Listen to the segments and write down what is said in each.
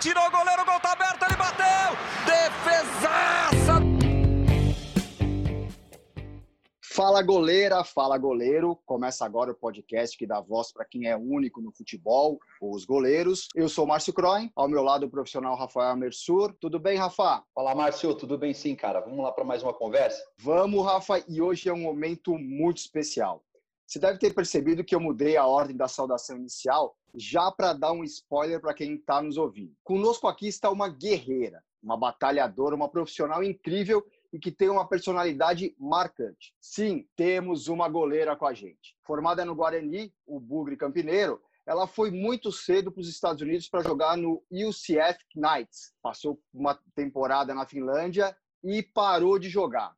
Tirou o goleiro, o gol tá aberto, ele bateu! Defesaça! Fala goleira, fala goleiro. Começa agora o podcast que dá voz para quem é único no futebol, os goleiros. Eu sou Márcio Croin, ao meu lado o profissional Rafael Mersur. Tudo bem, Rafa? Fala, Márcio, tudo bem sim, cara. Vamos lá para mais uma conversa? Vamos, Rafa, e hoje é um momento muito especial. Você deve ter percebido que eu mudei a ordem da saudação inicial já para dar um spoiler para quem está nos ouvindo. Conosco aqui está uma guerreira, uma batalhadora, uma profissional incrível e que tem uma personalidade marcante. Sim, temos uma goleira com a gente. Formada no Guarani, o Bugre Campineiro, ela foi muito cedo para os Estados Unidos para jogar no UCF Knights. Passou uma temporada na Finlândia e parou de jogar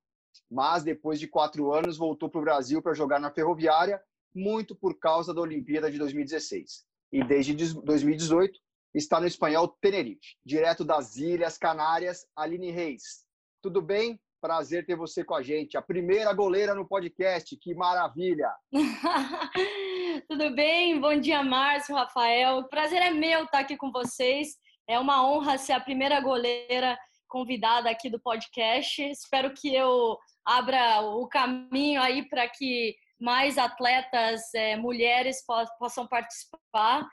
mas depois de quatro anos voltou para o Brasil para jogar na Ferroviária, muito por causa da Olimpíada de 2016. E desde 2018 está no espanhol Tenerife, direto das Ilhas Canárias, Aline Reis. Tudo bem? Prazer ter você com a gente. A primeira goleira no podcast, que maravilha! Tudo bem? Bom dia, Márcio, Rafael. O prazer é meu estar aqui com vocês. É uma honra ser a primeira goleira convidada aqui do podcast. Espero que eu abra o caminho aí para que mais atletas é, mulheres possam participar.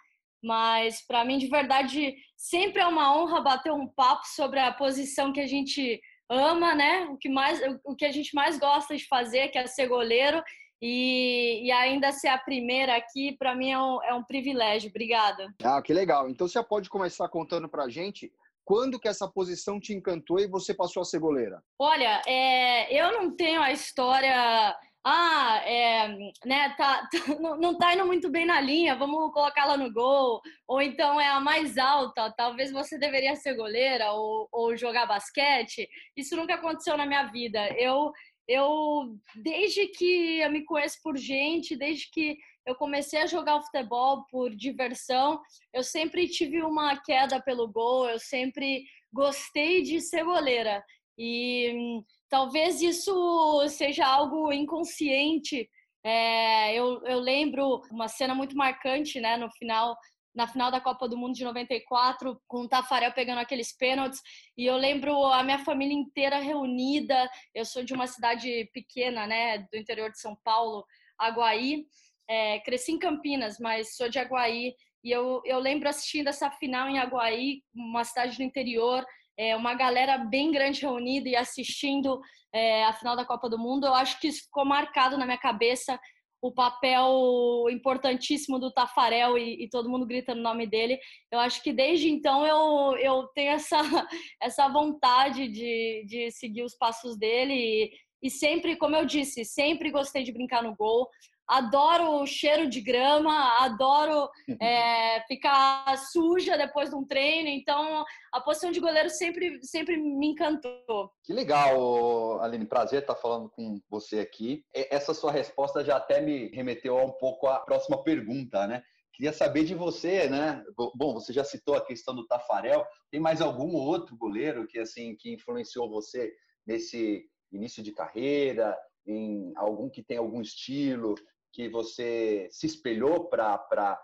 Mas para mim, de verdade, sempre é uma honra bater um papo sobre a posição que a gente ama, né? O que mais, o que a gente mais gosta de fazer, que é ser goleiro. E, e ainda ser a primeira aqui, para mim é um, é um privilégio. Obrigada. Ah, que legal. Então você pode começar contando para a gente quando que essa posição te encantou e você passou a ser goleira? Olha, é, eu não tenho a história ah, é, né, tá, tá, não tá indo muito bem na linha, vamos colocá-la no gol, ou então é a mais alta, talvez você deveria ser goleira ou, ou jogar basquete. Isso nunca aconteceu na minha vida. Eu, eu, desde que eu me conheço por gente, desde que eu comecei a jogar futebol por diversão. Eu sempre tive uma queda pelo gol, eu sempre gostei de ser goleira. E talvez isso seja algo inconsciente. É, eu, eu lembro uma cena muito marcante, né, no final na final da Copa do Mundo de 94, com o Tafarel pegando aqueles pênaltis. E eu lembro a minha família inteira reunida. Eu sou de uma cidade pequena, né, do interior de São Paulo, Aguaí. É, cresci em Campinas, mas sou de Aguaí. E eu, eu lembro assistindo essa final em Aguaí, uma cidade do interior, é, uma galera bem grande reunida e assistindo é, a final da Copa do Mundo. Eu acho que isso ficou marcado na minha cabeça o papel importantíssimo do Tafarel e, e, todo mundo gritando o nome dele. Eu acho que desde então eu, eu tenho essa, essa vontade de, de seguir os passos dele e, e sempre, como eu disse, sempre gostei de brincar no gol adoro o cheiro de grama, adoro é, ficar suja depois de um treino. Então, a posição de goleiro sempre, sempre me encantou. Que legal, Aline. Prazer estar falando com você aqui. Essa sua resposta já até me remeteu um pouco à próxima pergunta, né? Queria saber de você, né? Bom, você já citou a questão do Tafarel. Tem mais algum outro goleiro que assim que influenciou você nesse início de carreira? Em algum que tem algum estilo que você se espelhou para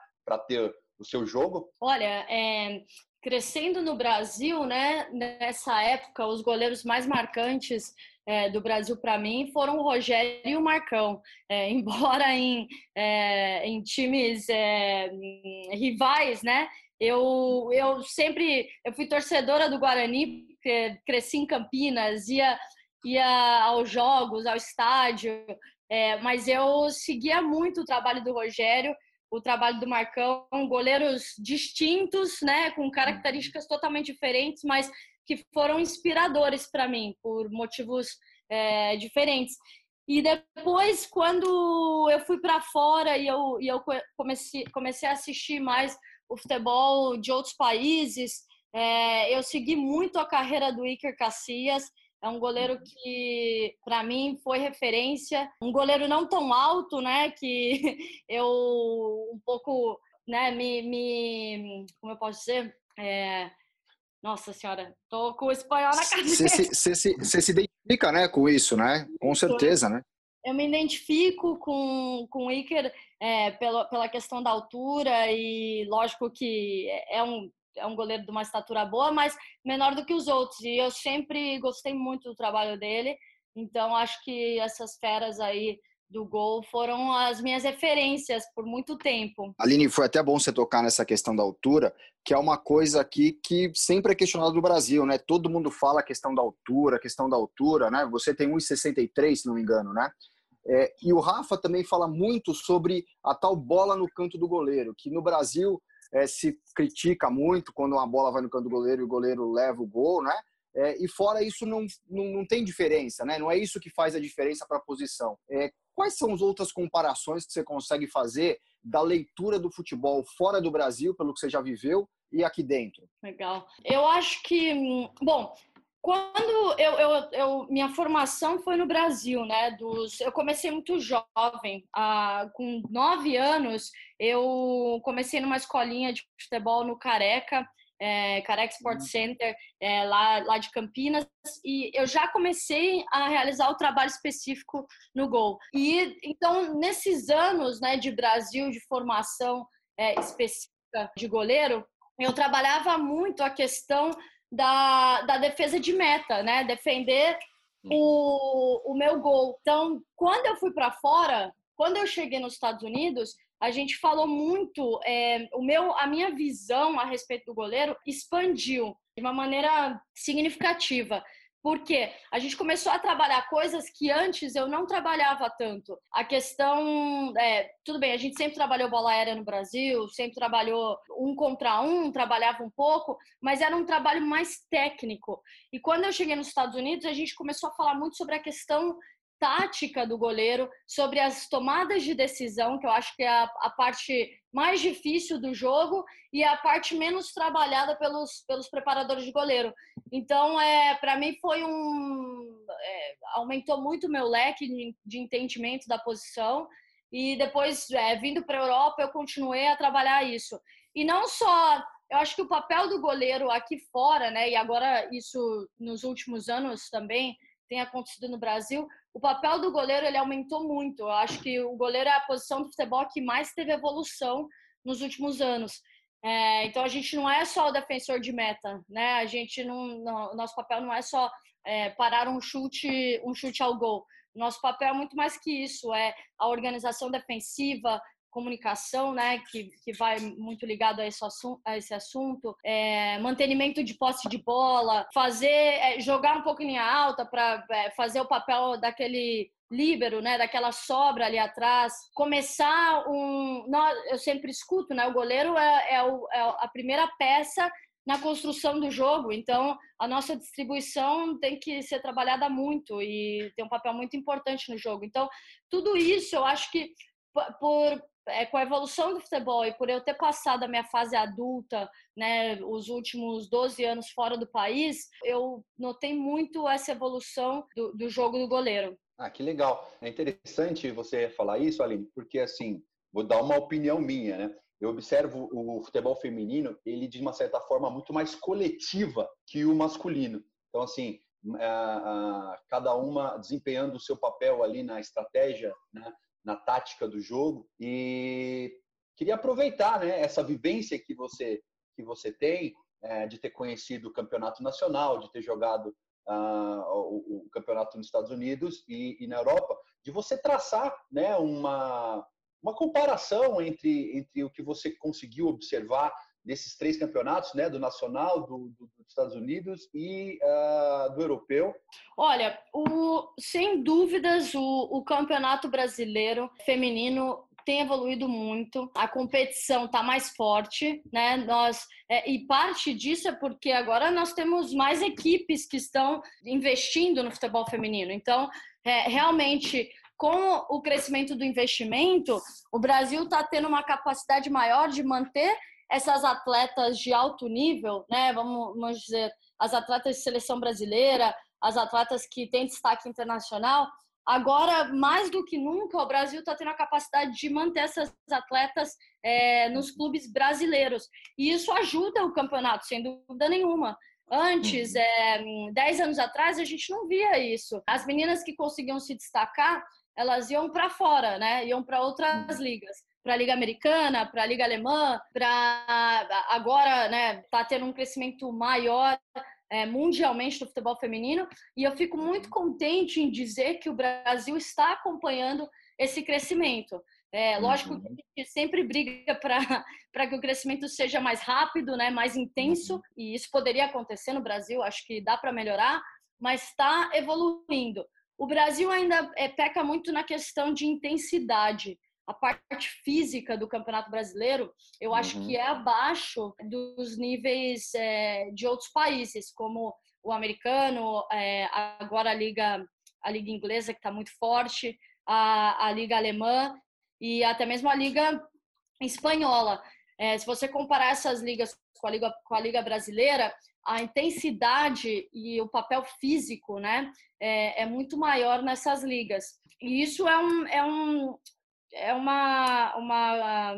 ter o seu jogo? Olha, é, crescendo no Brasil, né, nessa época, os goleiros mais marcantes é, do Brasil para mim foram o Rogério e o Marcão. É, embora em, é, em times é, rivais, né? Eu, eu sempre eu fui torcedora do Guarani, cresci em Campinas, ia, ia aos jogos, ao estádio. É, mas eu seguia muito o trabalho do Rogério, o trabalho do Marcão, goleiros distintos, né, com características totalmente diferentes, mas que foram inspiradores para mim por motivos é, diferentes. E depois, quando eu fui para fora e eu, e eu comecei, comecei a assistir mais o futebol de outros países, é, eu segui muito a carreira do Iker Casillas é um goleiro uhum. que, para mim, foi referência. Um goleiro não tão alto, né? Que eu um pouco, né? Me, me como eu posso dizer? É, nossa senhora, tô com o espanhol na cabeça. Você se, se, se identifica, né, com isso, né? Com certeza, né? Eu me identifico com, com o Iker é, pela, pela questão da altura e lógico que é um é um goleiro de uma estatura boa, mas menor do que os outros. E eu sempre gostei muito do trabalho dele. Então acho que essas feras aí do gol foram as minhas referências por muito tempo. Aline, foi até bom você tocar nessa questão da altura, que é uma coisa aqui que sempre é questionada no Brasil, né? Todo mundo fala a questão da altura, a questão da altura, né? Você tem 1,63, se não me engano, né? É, e o Rafa também fala muito sobre a tal bola no canto do goleiro, que no Brasil é, se critica muito quando uma bola vai no canto do goleiro e o goleiro leva o gol, né? É, e fora isso não, não, não, tem diferença, né? Não é isso que faz a diferença para a posição. É, quais são as outras comparações que você consegue fazer da leitura do futebol fora do Brasil, pelo que você já viveu, e aqui dentro? Legal. Eu acho que, bom, quando eu, eu, eu, minha formação foi no Brasil, né? Dos, eu comecei muito jovem, ah, com nove anos eu comecei numa escolinha de futebol no Careca é, Carex Sport uhum. Center, é, lá, lá de Campinas, e eu já comecei a realizar o trabalho específico no Gol. E então, nesses anos né, de Brasil, de formação é, específica de goleiro, eu trabalhava muito a questão da, da defesa de meta, né? Defender o, o meu gol. Então, quando eu fui para fora, quando eu cheguei nos Estados Unidos, a gente falou muito, é, o meu, a minha visão a respeito do goleiro expandiu de uma maneira significativa. Porque a gente começou a trabalhar coisas que antes eu não trabalhava tanto. A questão, é, tudo bem, a gente sempre trabalhou bola aérea no Brasil, sempre trabalhou um contra um, trabalhava um pouco, mas era um trabalho mais técnico. E quando eu cheguei nos Estados Unidos, a gente começou a falar muito sobre a questão tática do goleiro, sobre as tomadas de decisão, que eu acho que é a, a parte mais difícil do jogo e a parte menos trabalhada pelos, pelos preparadores de goleiro. Então, é, para mim foi um é, aumentou muito meu leque de, de entendimento da posição e depois é, vindo para a Europa eu continuei a trabalhar isso. E não só eu acho que o papel do goleiro aqui fora, né, e agora isso nos últimos anos também tem acontecido no Brasil, o papel do goleiro ele aumentou muito. Eu acho que o goleiro é a posição do futebol que mais teve evolução nos últimos anos. É, então a gente não é só o defensor de meta, né? A gente não, não nosso papel não é só é, parar um chute, um chute ao gol. Nosso papel é muito mais que isso, é a organização defensiva, comunicação, né, que, que vai muito ligado a esse assunto, a esse assunto é, mantenimento de posse de bola, fazer, é, jogar um pouco em linha alta para é, fazer o papel daquele líbero, né, daquela sobra ali atrás, começar um, eu sempre escuto, né, o goleiro é, é, o, é a primeira peça na construção do jogo. Então, a nossa distribuição tem que ser trabalhada muito e tem um papel muito importante no jogo. Então, tudo isso eu acho que por, é, com a evolução do futebol e por eu ter passado a minha fase adulta, né, os últimos 12 anos fora do país, eu notei muito essa evolução do, do jogo do goleiro. Ah, que legal. É interessante você falar isso, Aline, porque assim, vou dar uma opinião minha, né? Eu observo o futebol feminino, ele de uma certa forma muito mais coletiva que o masculino. Então, assim, cada uma desempenhando o seu papel ali na estratégia, né? Na tática do jogo. E queria aproveitar né, essa vivência que você que você tem é, de ter conhecido o campeonato nacional, de ter jogado uh, o, o, campeonato nos Estados Unidos e, e, na Europa, de você traçar né, uma uma comparação entre entre o que você conseguiu observar desses três campeonatos, né, do nacional, do, do dos Estados Unidos e uh, do europeu? Olha, o, sem dúvidas, o, o campeonato brasileiro feminino tem evoluído muito, a competição está mais forte, né? Nós é, e parte disso é porque agora nós temos mais equipes que estão investindo no futebol feminino. Então, é, realmente com o crescimento do investimento, o Brasil está tendo uma capacidade maior de manter essas atletas de alto nível, né? Vamos, vamos dizer, as atletas de seleção brasileira, as atletas que têm destaque internacional. Agora, mais do que nunca, o Brasil está tendo a capacidade de manter essas atletas é, nos clubes brasileiros. E isso ajuda o campeonato, sem dúvida nenhuma. Antes, é, dez anos atrás, a gente não via isso. As meninas que conseguiam se destacar, elas iam para fora, né? Iam para outras ligas. Para a Liga Americana, para a Liga Alemã, para agora, né, tá tendo um crescimento maior é, mundialmente do futebol feminino. E eu fico muito contente em dizer que o Brasil está acompanhando esse crescimento. É, lógico que a gente sempre briga para que o crescimento seja mais rápido, né, mais intenso, e isso poderia acontecer no Brasil, acho que dá para melhorar, mas está evoluindo. O Brasil ainda é, peca muito na questão de intensidade. A parte física do Campeonato Brasileiro, eu acho uhum. que é abaixo dos níveis é, de outros países, como o americano, é, agora a liga, a liga inglesa que está muito forte, a, a liga alemã e até mesmo a liga espanhola. É, se você comparar essas ligas com a liga, com a liga brasileira, a intensidade e o papel físico, né, é, é, muito maior nessas ligas. E isso é, um, é, um, é uma, uma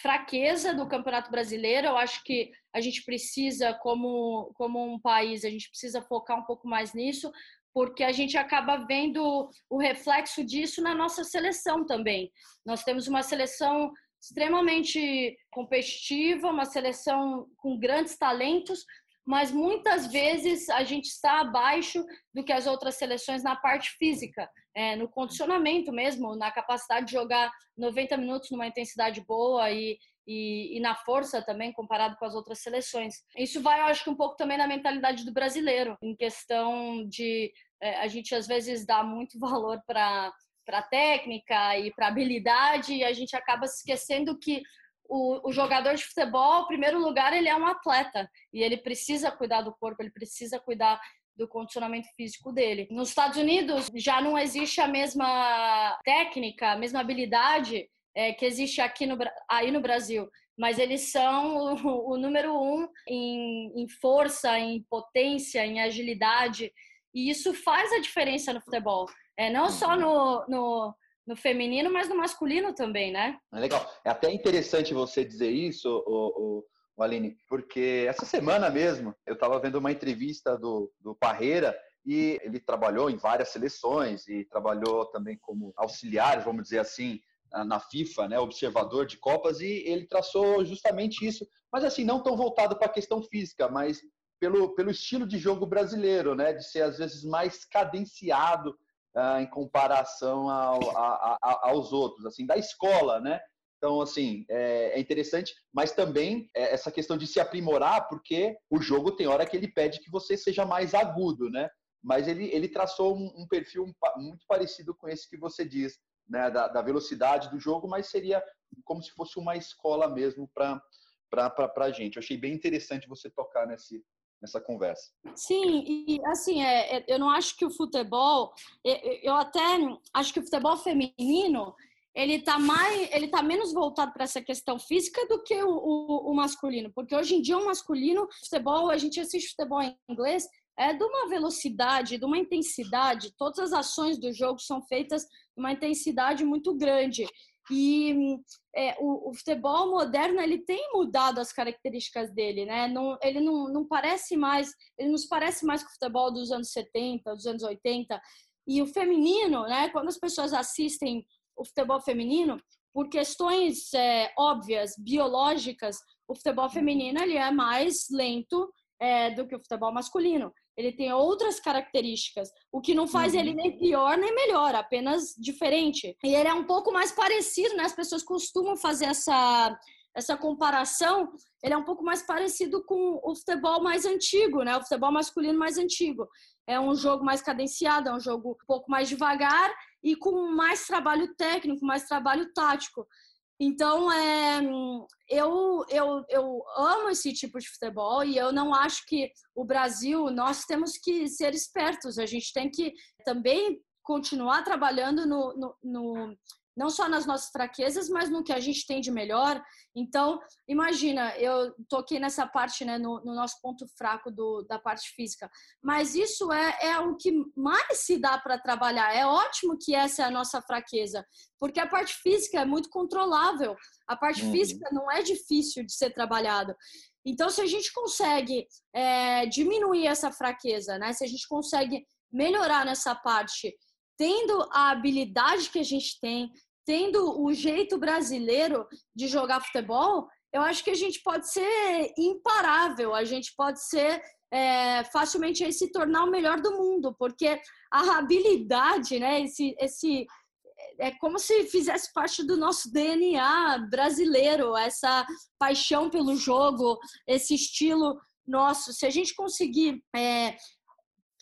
fraqueza do Campeonato Brasileiro. Eu acho que a gente precisa, como, como um país, a gente precisa focar um pouco mais nisso, porque a gente acaba vendo o reflexo disso na nossa seleção também. Nós temos uma seleção extremamente competitiva, uma seleção com grandes talentos, mas muitas vezes a gente está abaixo do que as outras seleções na parte física, é, no condicionamento mesmo, na capacidade de jogar 90 minutos numa intensidade boa e, e, e, na força também, comparado com as outras seleções. Isso vai, eu acho que um pouco também na mentalidade do brasileiro, em questão de é, a gente às vezes dá muito valor para para técnica e para habilidade e a gente acaba se esquecendo que o, o, jogador de futebol, em primeiro lugar, ele é um atleta e ele precisa cuidar do corpo, ele precisa cuidar do condicionamento físico dele. Nos Estados Unidos já não existe a mesma técnica, a mesma habilidade é, que existe aqui no, aí no Brasil, mas eles são o, o número um em, em força, em potência, em agilidade e isso faz a diferença no futebol. É, não só uhum. no, no no feminino, mas no masculino também, né? É legal. É até interessante você dizer isso, o, o, Aline, porque essa semana mesmo eu estava vendo uma entrevista do, do Parreira e ele trabalhou em várias seleções e trabalhou também como auxiliar, vamos dizer assim, na FIFA, né, observador de Copas, e ele traçou justamente isso, mas assim, não tão voltado para a questão física, mas pelo, pelo estilo de jogo brasileiro, né, de ser às vezes mais cadenciado, uh, em comparação ao, a, a, aos outros, assim, da escola, né? Então, assim, é, é interessante, mas também é essa questão de se aprimorar, porque o jogo tem hora que ele pede que você seja mais agudo, né? Mas ele, ele traçou um, um perfil muito parecido com esse que você diz, né? Da, da velocidade do jogo, mas seria como se fosse uma escola mesmo para a gente. Eu achei bem interessante você tocar nesse, nessa conversa. Sim, e assim, é, é, eu não acho que o futebol, eu até acho que o futebol feminino ele está mais, ele tá menos voltado para essa questão física do que o, o, o, masculino, porque hoje em dia o masculino, futebol, a gente assiste futebol em inglês, é de uma velocidade, de uma intensidade, todas as ações do jogo são feitas de uma intensidade muito grande. E é, o, o, futebol moderno ele tem mudado as características dele, né? Não, ele não, não parece mais, ele nos parece mais com o futebol dos anos 70, dos anos 80. E o feminino, né? Quando as pessoas assistem o futebol feminino, por questões é, óbvias, biológicas, o futebol feminino ele é mais lento é, do que o futebol masculino ele tem outras características, o que não faz uhum. ele nem pior nem melhor, apenas diferente. E ele é um pouco mais parecido, né? As pessoas costumam fazer essa essa comparação, ele é um pouco mais parecido com o futebol mais antigo, né? O futebol masculino mais antigo. É um jogo mais cadenciado, é um jogo um pouco mais devagar e com mais trabalho técnico, mais trabalho tático. Então, é, eu, eu, eu amo esse tipo de futebol e eu não acho que o Brasil, nós temos que ser espertos, a gente tem que também continuar trabalhando no, no, no não só nas nossas fraquezas, mas no que a gente tem de melhor. Então, imagina, eu toquei nessa parte, né, no, no nosso ponto fraco do, da parte física, mas isso é, é o que mais se dá para trabalhar. É ótimo que essa é a nossa fraqueza, porque a parte física é muito controlável, a parte uhum. física não é difícil de ser trabalhado. Então, se a gente consegue é, diminuir essa fraqueza, né, se a gente consegue melhorar nessa parte tendo a habilidade que a gente tem, tendo o jeito brasileiro de jogar futebol, eu acho que a gente pode ser imparável, a gente pode ser é, facilmente aí, se tornar o melhor do mundo, porque a habilidade, né, esse, esse é como se fizesse parte do nosso DNA brasileiro, essa paixão pelo jogo, esse estilo nosso. Se a gente conseguir é,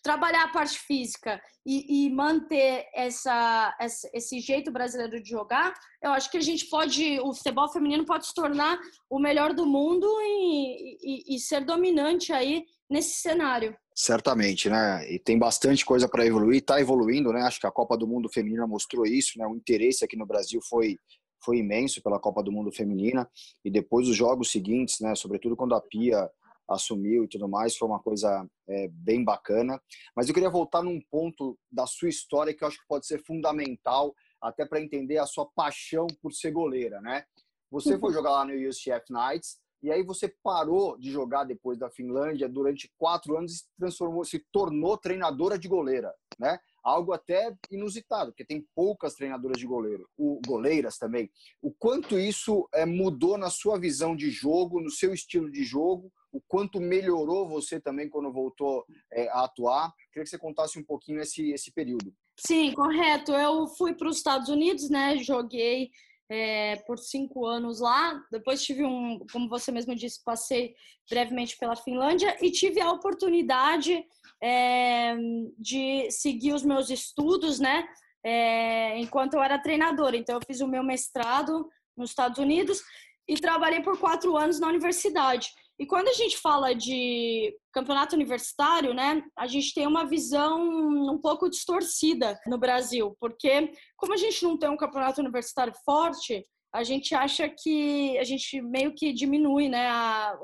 trabalhar a parte física e, e manter essa, essa, esse jeito brasileiro de jogar, eu acho que a gente pode, o futebol feminino pode se tornar o melhor do mundo e, e, e ser dominante aí nesse cenário. Certamente, né? E tem bastante coisa para evoluir, está evoluindo, né? Acho que a Copa do Mundo Feminina mostrou isso, né? O interesse aqui no Brasil foi foi imenso pela Copa do Mundo Feminina e depois os jogos seguintes, né? Sobretudo quando a Pia assumiu e tudo mais, foi uma coisa é, bem bacana. Mas eu queria voltar num ponto da sua história que eu acho que pode ser fundamental até para entender a sua paixão por ser goleira, né? Você foi jogar lá no UCF Knights e aí você parou de jogar depois da Finlândia durante quatro anos e se transformou, se tornou treinadora de goleira, né? Algo até inusitado, porque tem poucas treinadoras de goleiro, o goleiras também. O quanto isso é, mudou na sua visão de jogo, no seu estilo de jogo, o quanto melhorou você também quando voltou é, a atuar. Queria que você contasse um pouquinho esse, esse período. Sim, correto. Eu fui para os Estados Unidos, né? Joguei é, por cinco anos lá. Depois tive um, como você mesmo disse, passei brevemente pela Finlândia e tive a oportunidade é, de seguir os meus estudos, né? É, enquanto eu era treinadora. Então, eu fiz o meu mestrado nos Estados Unidos e trabalhei por quatro anos na universidade. E quando a gente fala de campeonato universitário, né, a gente tem uma visão um pouco distorcida no Brasil, porque como a gente não tem um campeonato universitário forte, a gente acha que a gente meio que diminui, né, a,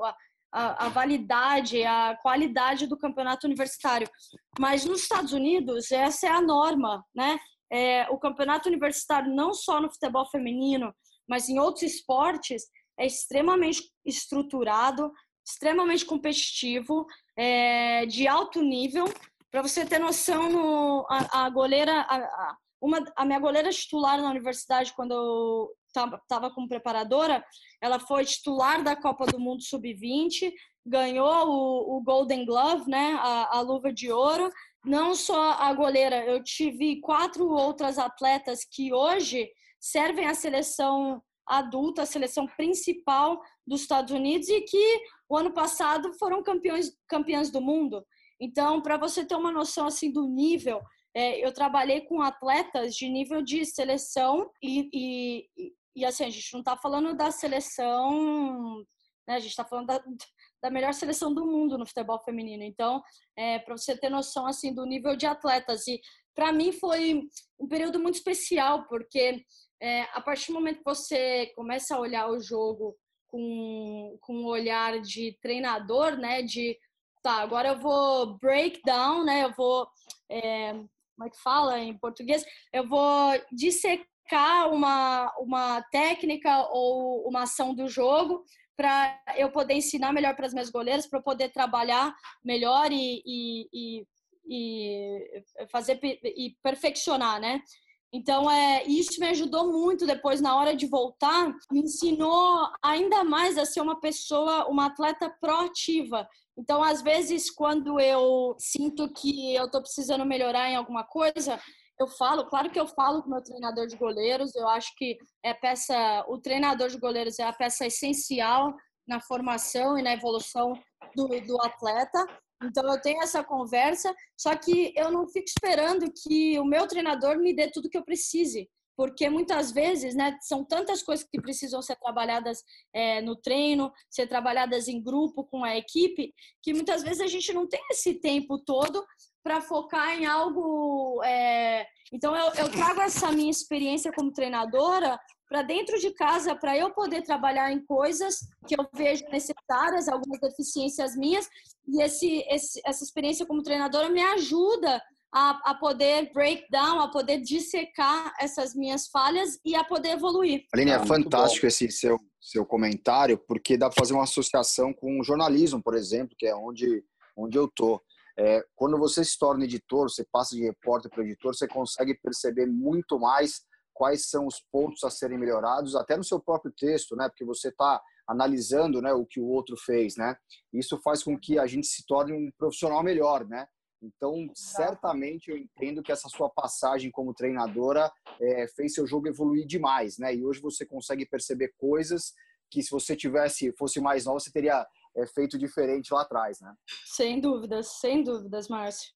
a, a validade, a qualidade do campeonato universitário. Mas nos Estados Unidos essa é a norma, né? É, o campeonato universitário não só no futebol feminino, mas em outros esportes é extremamente estruturado, extremamente competitivo, é, de alto nível. Para você ter noção, no, a, a goleira, a, a, uma, a minha goleira titular na universidade, quando eu estava como preparadora, ela foi titular da Copa do Mundo Sub-20, ganhou o, o, Golden Glove, né, a, a luva de ouro. Não só a goleira, eu tive quatro outras atletas que hoje servem à seleção adulta, a seleção principal dos Estados Unidos e que o ano passado foram campeões, campeãs do mundo. Então, para você ter uma noção assim do nível, é, eu trabalhei com atletas de nível de seleção e, e, e assim, a gente não está falando da seleção, né, a gente está falando da, da melhor seleção do mundo no futebol feminino. Então, é, para você ter noção assim do nível de atletas e para mim foi um período muito especial porque é, a partir do momento que você começa a olhar o jogo com, com um olhar de treinador, né? De tá, agora eu vou break down, né? Eu vou. É, como é que fala em português? Eu vou dissecar uma, uma técnica ou uma ação do jogo para eu poder ensinar melhor para as minhas goleiras, para eu poder trabalhar melhor e, e, e, e fazer e perfeccionar, né? Então, é, isso me ajudou muito depois, na hora de voltar, me ensinou ainda mais a ser uma pessoa, uma atleta proativa. Então, às vezes, quando eu sinto que eu estou precisando melhorar em alguma coisa, eu falo, claro que eu falo com o meu treinador de goleiros, eu acho que é peça, o treinador de goleiros é a peça essencial na formação e na evolução do, do atleta. Então eu tenho essa conversa, só que eu não fico esperando que o meu treinador me dê tudo que eu precise, porque muitas vezes, né, são tantas coisas que precisam ser trabalhadas é, no treino, ser trabalhadas em grupo com a equipe, que muitas vezes a gente não tem esse tempo todo para focar em algo. É... Então eu, eu trago essa minha experiência como treinadora para dentro de casa para eu poder trabalhar em coisas que eu vejo necessárias, algumas deficiências minhas, e esse, esse essa experiência como treinadora me ajuda a, a, poder break down, a poder dissecar essas minhas falhas e a poder evoluir. Aline, é ah, fantástico esse seu, seu comentário, porque dá para fazer uma associação com o jornalismo, por exemplo, que é onde, onde eu tô. É, quando você se torna editor, você passa de repórter para editor, você consegue perceber muito mais quais são os pontos a serem melhorados, até no seu próprio texto, né? Porque você está analisando, né, o que o outro fez, né? Isso faz com que a gente se torne um profissional melhor, né? Então, certamente eu entendo que essa sua passagem como treinadora é, fez seu jogo evoluir demais, né? E hoje você consegue perceber coisas que se você tivesse fosse mais nova você teria é, feito diferente lá atrás, né? Sem dúvidas, sem dúvidas, Márcio.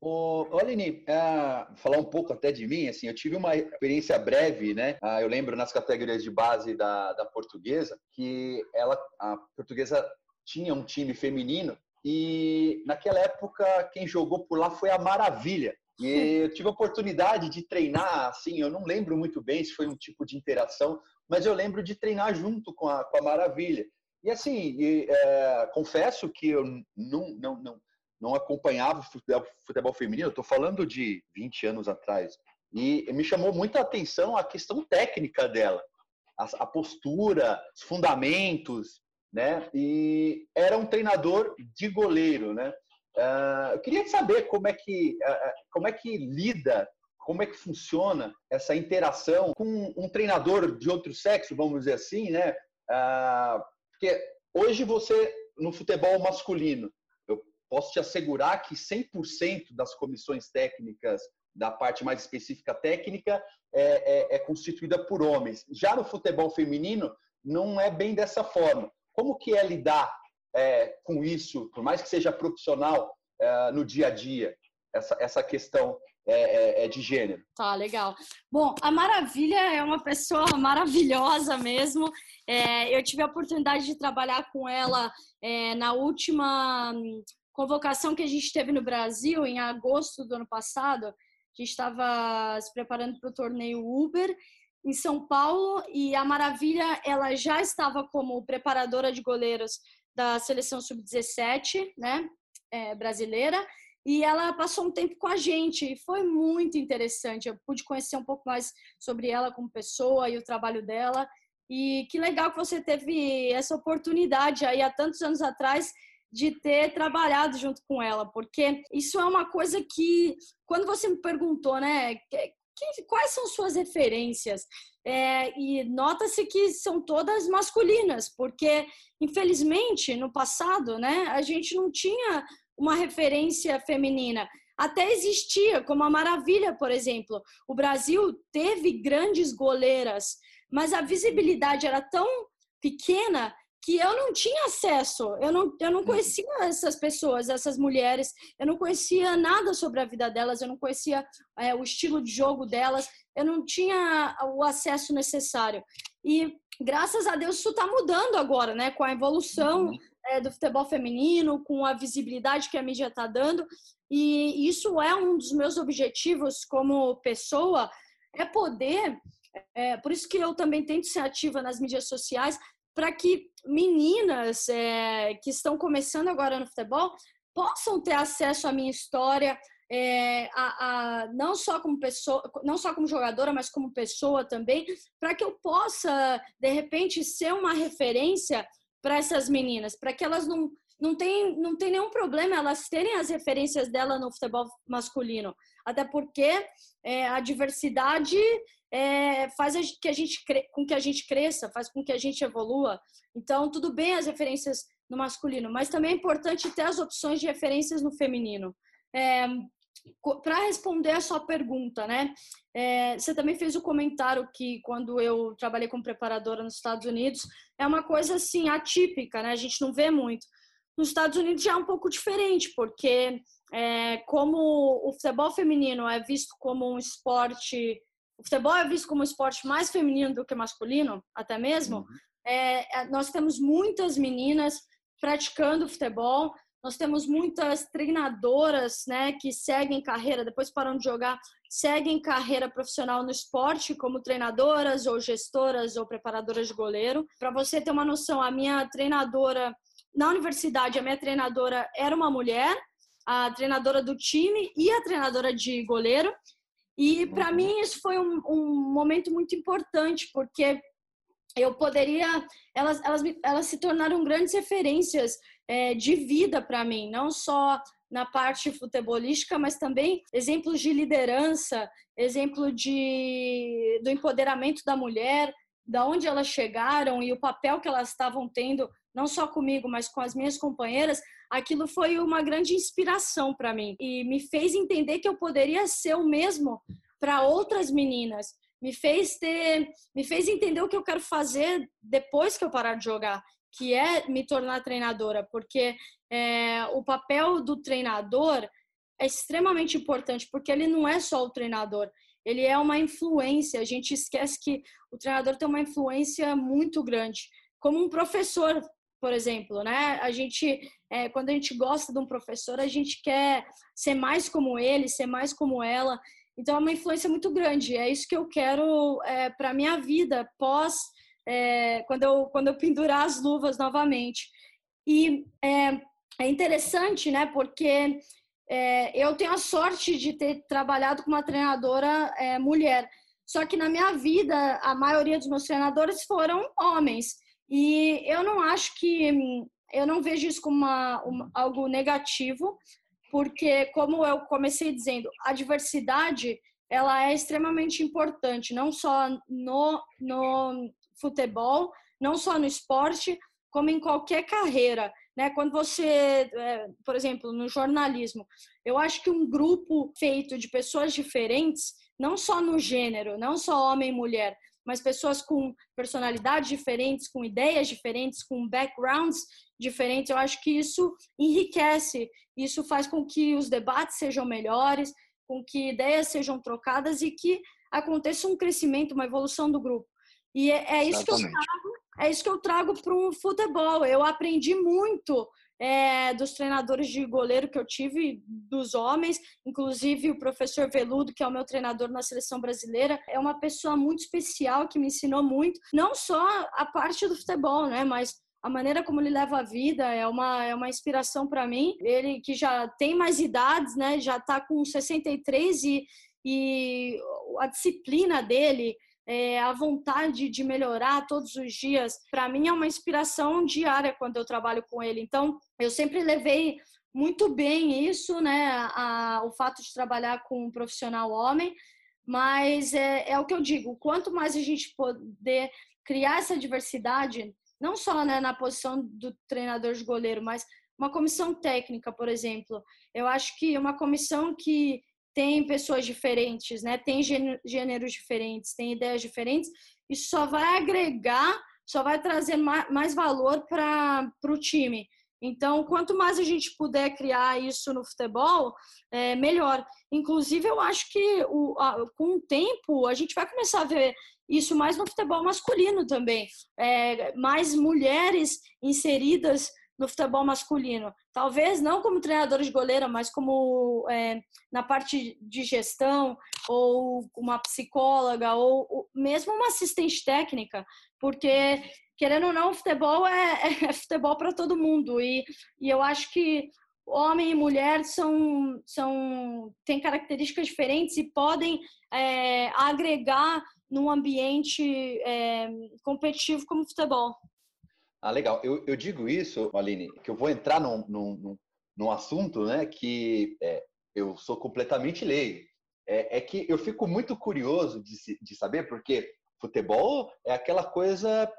Ô, Aline, uh, falar um pouco até de mim, assim, eu tive uma experiência breve, né? Uh, eu lembro nas categorias de base da, da portuguesa que ela, a portuguesa tinha um time feminino e naquela época quem jogou por lá foi a Maravilha. E eu tive a oportunidade de treinar, assim, eu não lembro muito bem se foi um tipo de interação, mas eu lembro de treinar junto com a, com a Maravilha. E assim, e, é, confesso que eu não, não, não, não acompanhava futebol, futebol feminino, estou falando de 20 anos atrás. E me chamou muita atenção a questão técnica dela, a, a postura, os fundamentos, né? E era um treinador de goleiro, né? Uh, eu queria saber como é que uh, como é que lida, como é que funciona essa interação com um treinador de outro sexo, vamos dizer assim, né? Uh, porque hoje você no futebol masculino posso te assegurar que 100% das comissões técnicas da parte mais específica técnica é, é, é, constituída por homens. Já no futebol feminino, não é bem dessa forma. Como que é lidar é, com isso, por mais que seja profissional é, no dia a dia, essa, essa questão é, é, é, de gênero? Tá, legal. Bom, a Maravilha é uma pessoa maravilhosa mesmo. eu tive a oportunidade de trabalhar com ela na última convocação que a gente teve no Brasil em agosto do ano passado. A gente estava se preparando para o torneio Uber em São Paulo e a Maravilha ela já estava como preparadora de goleiros da seleção sub-17, né, é, brasileira. E ela passou um tempo com a gente e foi muito interessante. Eu pude conhecer um pouco mais sobre ela como pessoa e o trabalho dela. E que legal que você teve essa oportunidade aí há tantos anos atrás de ter trabalhado junto com ela, porque isso é uma coisa que, quando você me perguntou, né, que, quais são suas referências? É, e nota-se que são todas masculinas, porque, infelizmente, no passado, né, a gente não tinha uma referência feminina. Até existia, como a Maravilha, por exemplo. O Brasil teve grandes goleiras, mas a visibilidade era tão pequena que eu não tinha acesso, eu não, eu não conhecia essas pessoas, essas mulheres, eu não conhecia nada sobre a vida delas, eu não conhecia é, o estilo de jogo delas, eu não tinha o acesso necessário. E graças a Deus isso está mudando agora, né? Com a evolução uhum. É, do futebol feminino, com a visibilidade que a mídia está dando. E isso é um dos meus objetivos como pessoa, é poder. É, por isso que eu também tento ser ativa nas mídias sociais, para que meninas é, que estão começando agora no futebol possam ter acesso à minha história, é, a, a, não só como pessoa, não só como jogadora, mas como pessoa também, para que eu possa de repente ser uma referência para essas meninas, para que elas não não tem, não tem nenhum problema elas terem as referências dela no futebol masculino, até porque é, a diversidade é, faz a, que a gente com que a gente cresça, faz com que a gente evolua. Então, tudo bem as referências no masculino, mas também é importante ter as opções de referências no feminino. É, para responder a sua pergunta, né? É, você também fez o comentário que quando eu trabalhei como preparadora nos Estados Unidos é uma coisa assim atípica, né? A gente não vê muito. Nos Estados Unidos já é um pouco diferente, porque é, como o futebol feminino é visto como um esporte o futebol é visto como um esporte mais feminino do que masculino, até mesmo, uhum. é, é, nós temos muitas meninas praticando futebol, nós temos muitas treinadoras né, que seguem carreira, depois param de jogar, seguem carreira profissional no esporte, como treinadoras ou gestoras ou preparadoras de goleiro. Para você ter uma noção, a minha treinadora na universidade, a minha treinadora era uma mulher, a treinadora do time e a treinadora de goleiro. E para uhum. mim isso foi um, um, momento muito importante, porque eu poderia, elas, elas, elas se tornaram grandes referências é, de vida para mim, não só na parte futebolística, mas também exemplos de liderança, exemplo de, do empoderamento da mulher, da onde elas chegaram e o papel que elas estavam tendo, não só comigo, mas com as minhas companheiras, aquilo foi uma grande inspiração para mim e me fez entender que eu poderia ser o mesmo para outras meninas. Me fez ter, me fez entender o que eu quero fazer depois que eu parar de jogar que é me tornar treinadora, porque é, o papel do treinador é extremamente importante, porque ele não é só o treinador, ele é uma influência. A gente esquece que o treinador tem uma influência muito grande, como um professor, por exemplo, né? A gente, é, quando a gente gosta de um professor, a gente quer ser mais como ele, ser mais como ela. Então é uma influência muito grande. É isso que eu quero é, para minha vida pós é, quando, eu, quando eu pendurar as luvas novamente. E é, é interessante, né? Porque é, eu tenho a sorte de ter trabalhado com uma treinadora é, mulher. Só que na minha vida, a maioria dos meus treinadores foram homens. E eu não acho que. Eu não vejo isso como uma, uma, algo negativo, porque, como eu comecei dizendo, a diversidade ela é extremamente importante, não só no, no, futebol, não só no esporte, como em qualquer carreira. Né? Quando você, é, por exemplo, no jornalismo, eu acho que um grupo feito de pessoas diferentes, não só no gênero, não só homem e mulher, mas pessoas com personalidades diferentes, com ideias diferentes, com backgrounds diferentes, eu acho que isso enriquece, isso faz com que os debates sejam melhores, com que ideias sejam trocadas e que aconteça um crescimento, uma evolução do grupo. E é, é isso que eu trago, é isso que eu trago para o futebol. Eu aprendi muito é, dos treinadores de goleiro que eu tive, dos homens, inclusive o professor Veludo, que é o meu treinador na seleção brasileira, é uma pessoa muito especial que me ensinou muito, não só a parte do futebol, né, mas a maneira como ele leva a vida é uma, é uma inspiração para mim. Ele que já tem mais idades, né, já está com 63 e, e a disciplina dele, é, a vontade de melhorar todos os dias, para mim é uma inspiração diária quando eu trabalho com ele. Então, eu sempre levei muito bem isso, né, a, o fato de trabalhar com um profissional homem, mas é, é o que eu digo, quanto mais a gente poder criar essa diversidade, não só né, na posição do treinador de goleiro, mas uma comissão técnica, por exemplo. Eu acho que uma comissão que tem pessoas diferentes, né? Tem gêneros diferentes, tem ideias diferentes. Isso só vai agregar, só vai trazer mais valor para o time. Então, quanto mais a gente puder criar isso no futebol, é melhor. Inclusive, eu acho que o, a, com o tempo a gente vai começar a ver isso mais no futebol masculino também. É, mais mulheres inseridas no futebol masculino. Talvez não como treinador de goleira, mas como é, na parte de gestão, ou uma psicóloga, ou, ou, mesmo uma assistente técnica, porque, querendo ou não, futebol é, é futebol para todo mundo. E, e eu acho que homem e mulher são, são têm características diferentes e podem é, agregar num ambiente é, competitivo como futebol. Ah, legal. Eu, eu digo isso, Aline, que eu vou entrar num, num, num assunto né, que é, eu sou completamente leigo. É, é, que eu fico muito curioso de, de saber, porque futebol é aquela coisa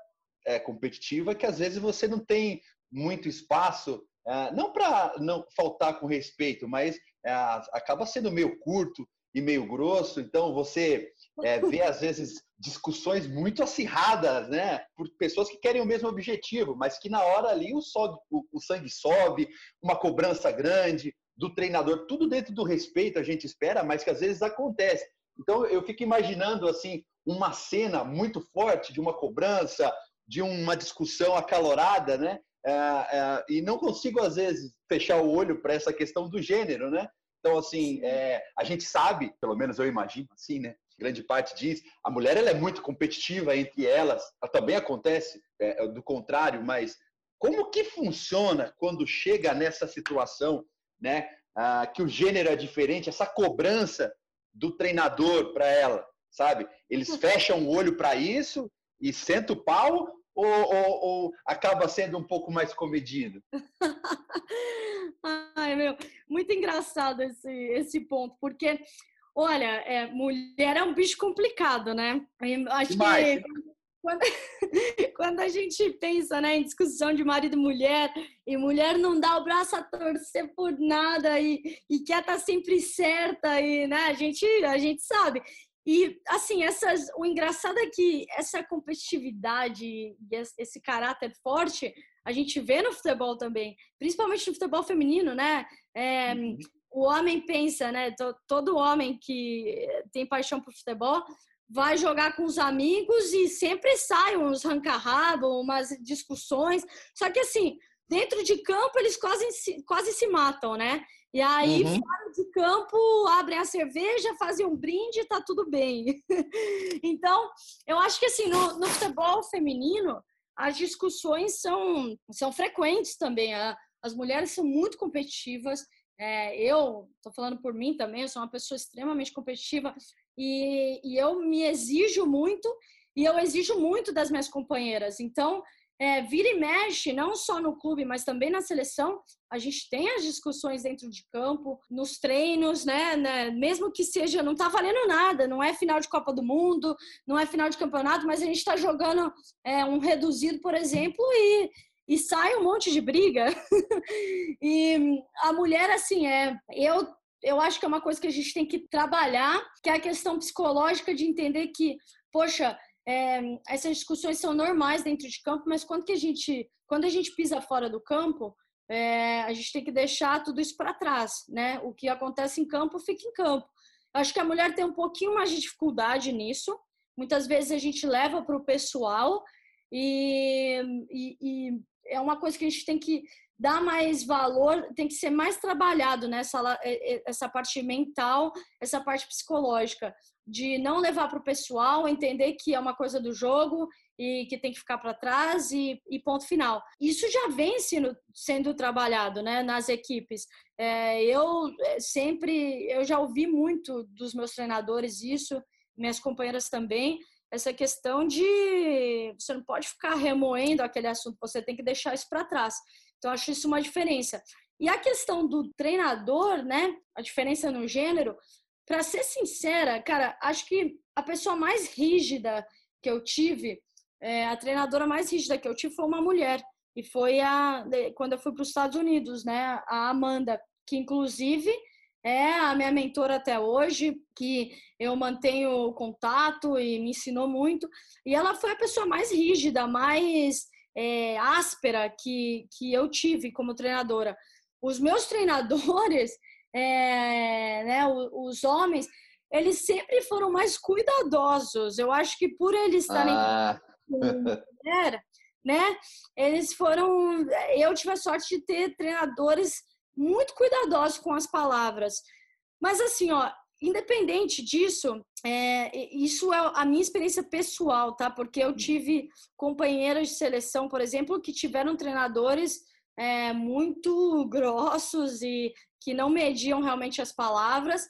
é, competitiva que às vezes você não tem muito espaço, é, não para não faltar com respeito, mas é, acaba sendo meio curto e meio grosso, então você é, vê às vezes discussões muito acirradas, né, por pessoas que querem o mesmo objetivo, mas que na hora ali o, sobe, o, o sangue sobe, uma cobrança grande do treinador, tudo dentro do respeito a gente espera, mas que às vezes acontece. Então eu fico imaginando assim uma cena muito forte de uma cobrança, de uma discussão acalorada, né? É, é, e não consigo às vezes fechar o olho para essa questão do gênero, né? Então assim, é, a gente sabe, pelo menos eu imagino assim, né? Grande parte diz. A mulher ela é muito competitiva entre elas, também acontece é, é, do contrário, mas como que funciona quando chega nessa situação, né, ah, que o gênero é diferente, essa cobrança do treinador para ela, sabe? Eles fecham o olho para isso e sentam o pau ou, ou, ou acaba sendo um pouco mais comedido? Ai, meu, muito engraçado esse, esse ponto, porque, olha, é, mulher é um bicho complicado, né? Acho Demais. que quando, quando, a gente pensa né, em discussão de marido e mulher, e mulher não dá o braço a torcer por nada e, e quer estar tá sempre certa, e né, a, gente, a gente sabe. E, assim, essas, o engraçado é que essa competitividade e esse caráter forte, a gente vê no futebol também, principalmente no futebol feminino, né? É, uhum. O homem pensa, né? Todo homem que tem paixão por futebol vai jogar com os amigos e sempre sai uns ranca-rabo, umas discussões. Só que, assim, dentro de campo eles quase, quase se matam, né? E aí, uhum. fora de campo, abrem a cerveja, fazem um brinde, tá tudo bem. então, eu acho que assim, no, no, futebol feminino, as discussões são, são frequentes também. As mulheres são muito competitivas. É, eu, tô falando por mim também, eu sou uma pessoa extremamente competitiva e, e eu me exijo muito e eu exijo muito das minhas companheiras. Então, é, vira e mexe, não só no clube, mas também na seleção, a gente tem as discussões dentro de campo, nos treinos, né? né? Mesmo que seja, não tá valendo nada, não é final de Copa do Mundo, não é final de campeonato, mas a gente está jogando é, um reduzido, por exemplo, e, e sai um monte de briga. e a mulher, assim, é. Eu eu acho que é uma coisa que a gente tem que trabalhar, que é a questão psicológica de entender que, poxa, é, essas discussões são normais dentro de campo, mas quando que a gente, quando a gente pisa fora do campo, é, a gente tem que deixar tudo isso para trás, né? O que acontece em campo fica em campo. Acho que a mulher tem um pouquinho mais de dificuldade nisso. Muitas vezes a gente leva para o pessoal e, e, e, é uma coisa que a gente tem que dar mais valor, tem que ser mais trabalhado nessa essa parte mental, essa parte psicológica de não levar para o pessoal, entender que é uma coisa do jogo e que tem que ficar para trás e, e, ponto final. Isso já vem sendo, sendo trabalhado né, nas equipes. É, eu é, sempre, eu já ouvi muito dos meus treinadores isso, minhas companheiras também, essa questão de você não pode ficar remoendo aquele assunto, você tem que deixar isso para trás. Então, acho isso uma diferença. E a questão do treinador, né, a diferença no gênero, para ser sincera, cara, acho que a pessoa mais rígida que eu tive, é, a treinadora mais rígida que eu tive foi uma mulher. E foi a quando eu fui para os Estados Unidos, né? A Amanda, que inclusive é a minha mentora até hoje, que eu mantenho contato e me ensinou muito. E ela foi a pessoa mais rígida, mais é, áspera que, que eu tive como treinadora. Os meus treinadores, é, né, os homens, eles sempre foram mais cuidadosos. Eu acho que por eles estarem ah. mulher, né, eles foram. Eu tive a sorte de ter treinadores muito cuidadosos com as palavras. Mas assim, ó, independente disso, é, isso é a minha experiência pessoal, tá? Porque eu tive companheiras de seleção, por exemplo, que tiveram treinadores é, muito grossos e que não mediam realmente as palavras.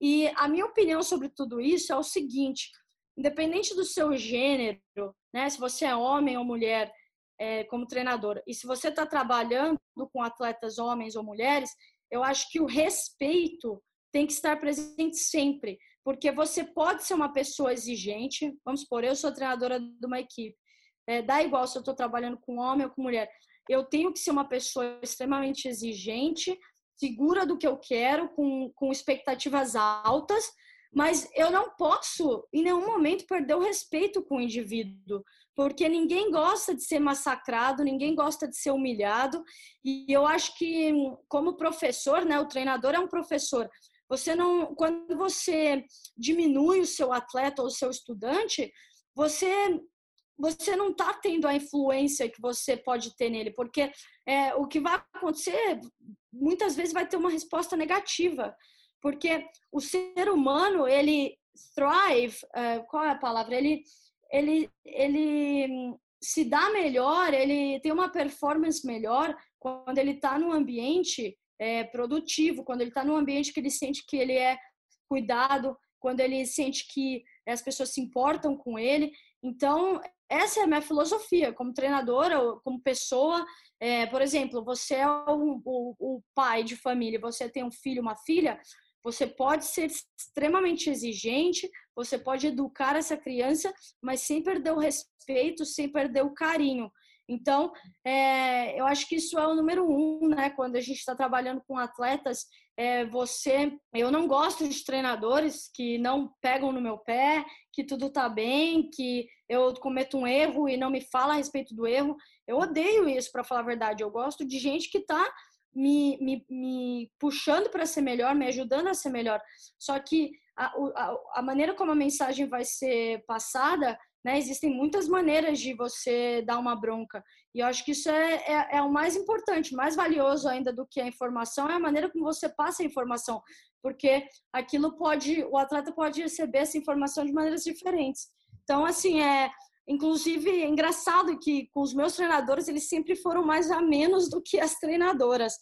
E a minha opinião sobre tudo isso é o seguinte: independente do seu gênero, né, se você é homem ou mulher, é, como treinadora, e se você está trabalhando com atletas homens ou mulheres, eu acho que o respeito tem que estar presente sempre, porque você pode ser uma pessoa exigente. Vamos supor, eu sou treinadora de uma equipe, é, dá igual se eu estou trabalhando com homem ou com mulher. Eu tenho que ser uma pessoa extremamente exigente, segura do que eu quero, com, com expectativas altas, mas eu não posso, em nenhum momento, perder o respeito com o indivíduo, porque ninguém gosta de ser massacrado, ninguém gosta de ser humilhado, e eu acho que, como professor, né, o treinador é um professor, você não, quando você diminui o seu atleta ou o seu estudante, você você não está tendo a influência que você pode ter nele, porque é, o que vai acontecer muitas vezes vai ter uma resposta negativa, porque o ser humano ele thrive, uh, qual é a palavra? Ele ele ele se dá melhor, ele tem uma performance melhor quando ele está num ambiente é, produtivo, quando ele está num ambiente que ele sente que ele é cuidado, quando ele sente que as pessoas se importam com ele. Então, essa é a minha filosofia como treinadora, como pessoa. É, por exemplo, você é o, o, o pai de família, você tem um filho, uma filha, você pode ser extremamente exigente, você pode educar essa criança, mas sem perder o respeito, sem perder o carinho. Então, é, eu acho que isso é o número um, né? Quando a gente está trabalhando com atletas, é, você, eu não gosto de treinadores que não pegam no meu pé, que tudo tá bem, que eu cometo um erro e não me fala a respeito do erro. Eu odeio isso, para falar a verdade. Eu gosto de gente que tá me, me, me puxando para ser melhor, me ajudando a ser melhor. Só que a, a, a maneira como a mensagem vai ser passada né? Existem muitas maneiras de você dar uma bronca. E eu acho que isso é, é, é, o mais importante, mais valioso ainda do que a informação, é a maneira como você passa a informação. Porque aquilo pode, o atleta pode receber essa informação de maneiras diferentes. Então, assim, é. Inclusive, é engraçado que com os meus treinadores, eles sempre foram mais a menos do que as treinadoras.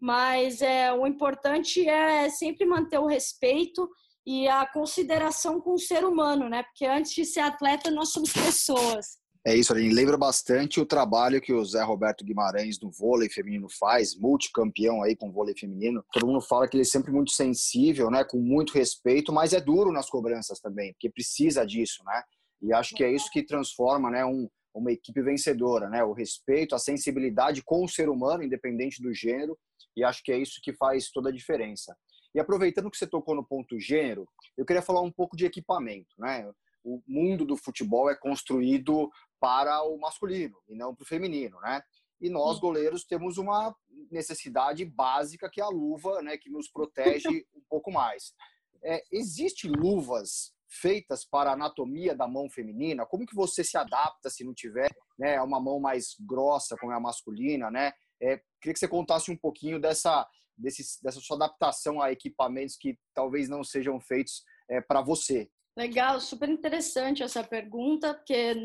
Mas é, o importante é sempre manter o respeito e a consideração com o ser humano, né? Porque antes de ser atleta, nós somos pessoas. É isso, Aline. Lembra bastante o trabalho que o Zé Roberto Guimarães no vôlei feminino faz, multicampeão aí com vôlei feminino. Todo mundo fala que ele é sempre muito sensível, né? Com muito respeito, mas é duro nas cobranças também, porque precisa disso, né? E acho que é isso que transforma, né? Um, uma equipe vencedora, né? O respeito, a sensibilidade com o ser humano, independente do gênero. E acho que é isso que faz toda a diferença. E aproveitando que você tocou no ponto gênero, eu queria falar um pouco de equipamento, né? O mundo do futebol é construído para o masculino e não para o feminino, né? E nós goleiros temos uma necessidade básica que é a luva, né, que nos protege um pouco mais. É, existe luvas feitas para a anatomia da mão feminina? Como que você se adapta se não tiver, né, uma mão mais grossa como é a masculina, né? É, queria que você contasse um pouquinho dessa desse, dessa sua adaptação a equipamentos que talvez não sejam feitos é, para você? Legal, super interessante essa pergunta, porque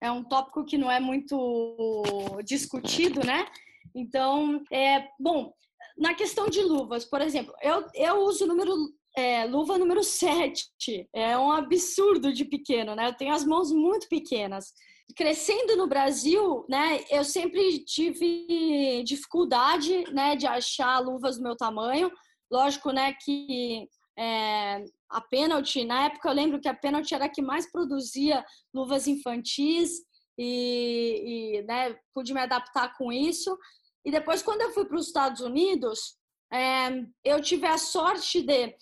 é um tópico que não é muito discutido, né? Então, é, bom, na questão de luvas, por exemplo, eu, eu uso o número, é, luva número 7, é um absurdo de pequeno, né? Eu tenho as mãos muito pequenas crescendo no Brasil, né, eu sempre tive dificuldade, né, de achar luvas do meu tamanho. Lógico, né, que é, a Penalty, na época eu lembro que a Penalty era a que mais produzia luvas infantis e, e né, pude me adaptar com isso. E depois, quando eu fui para os Estados Unidos, é, eu tive a sorte de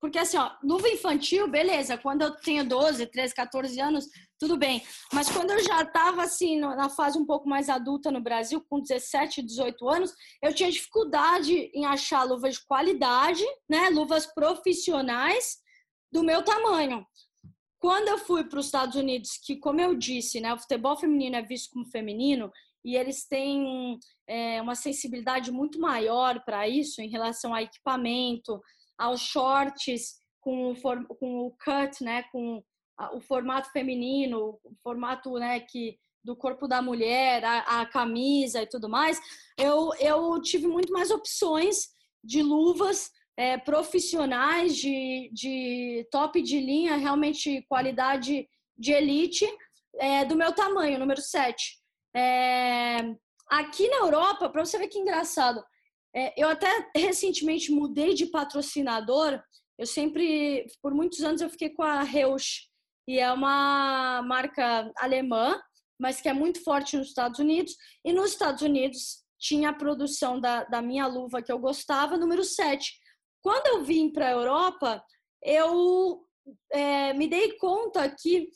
porque assim, ó, luva infantil, beleza, quando eu tinha 12, 13, 14 anos, tudo bem. Mas quando eu já estava assim, na fase um pouco mais adulta no Brasil, com 17, 18 anos, eu tinha dificuldade em achar luvas de qualidade, né? Luvas profissionais do meu tamanho. Quando eu fui para os Estados Unidos, que como eu disse, né, o futebol feminino é visto como feminino, e eles têm é, uma sensibilidade muito maior para isso em relação a equipamento, aos shorts com o, com o cut, né, com o formato feminino, o formato né, que do corpo da mulher, a, a, camisa e tudo mais, eu, eu tive muito mais opções de luvas é, profissionais, de, de top de linha, realmente qualidade de elite, é, do meu tamanho, número 7. É, aqui na Europa, para você ver que engraçado, é, eu até recentemente mudei de patrocinador. Eu sempre, por muitos anos, eu fiquei com a Reusch, e é uma marca alemã, mas que é muito forte nos Estados Unidos. E nos Estados Unidos tinha a produção da, da minha luva que eu gostava, número 7. Quando eu vim para a Europa, eu é, me dei conta que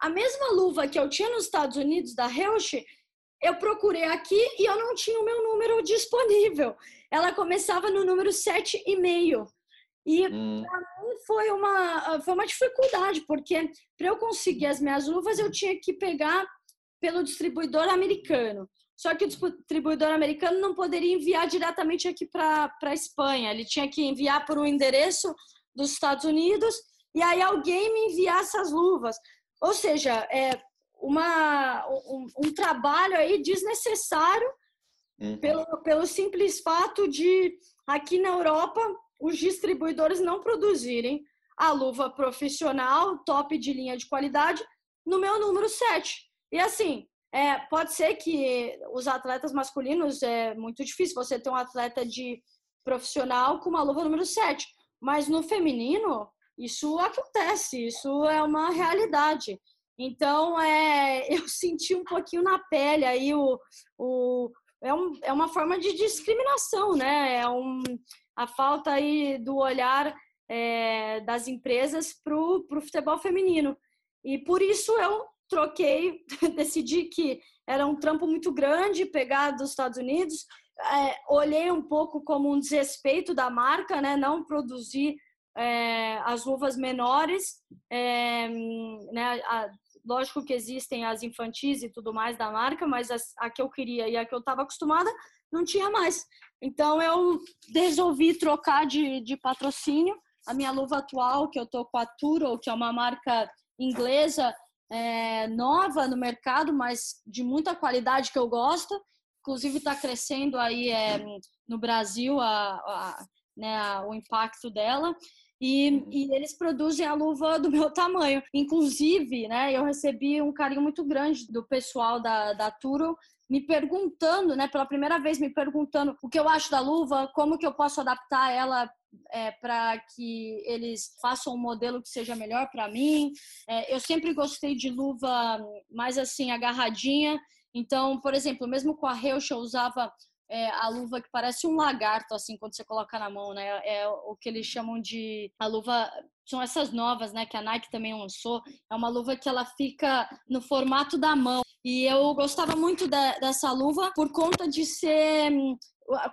a mesma luva que eu tinha nos Estados Unidos, da Reusch, eu procurei aqui e eu não tinha o meu número disponível. Ela começava no número 7,5. E hum. para mim foi uma, foi uma dificuldade, porque para eu conseguir as minhas luvas eu tinha que pegar pelo distribuidor americano. Só que o distribuidor americano não poderia enviar diretamente aqui para a Espanha. Ele tinha que enviar por um endereço dos Estados Unidos e aí alguém me enviasse as luvas. Ou seja, é, uma, um, um trabalho aí desnecessário uhum. pelo, pelo simples fato de aqui na Europa os distribuidores não produzirem a luva profissional, top de linha de qualidade, no meu número 7. E assim, é, pode ser que os atletas masculinos é muito difícil você ter um atleta de profissional com uma luva número 7, mas no feminino isso acontece, isso é uma realidade. Então, é, eu senti um pouquinho na pele aí o, o é, um, é uma forma de discriminação, né? É um, a falta aí do olhar é, das empresas para o futebol feminino. E por isso eu troquei, decidi que era um trampo muito grande pegar dos Estados Unidos. É, olhei um pouco como um desrespeito da marca, né? Não produzir é, as luvas menores, é, né? A, lógico que existem as infantis e tudo mais da marca, mas a, a que eu queria e a que eu estava acostumada não tinha mais. Então eu resolvi trocar de, de patrocínio. A minha luva atual, que eu tô com a Turo, que é uma marca inglesa é, nova no mercado, mas de muita qualidade que eu gosto. Inclusive está crescendo aí é, no Brasil a, a, né, o impacto dela. E, e, eles produzem a luva do meu tamanho. Inclusive, né, eu recebi um carinho muito grande do pessoal da, da Turo me perguntando, né, pela primeira vez me perguntando o que eu acho da luva, como que eu posso adaptar ela é, para que eles façam um modelo que seja melhor para mim. É, eu sempre gostei de luva mais assim agarradinha. Então, por exemplo, mesmo com a Reusch eu usava é, a luva que parece um lagarto, assim, quando você coloca na mão, né? É o que eles chamam de a luva. São essas novas, né? Que a Nike também lançou. É uma luva que ela fica no formato da mão. E eu gostava muito de, dessa luva por conta de ser.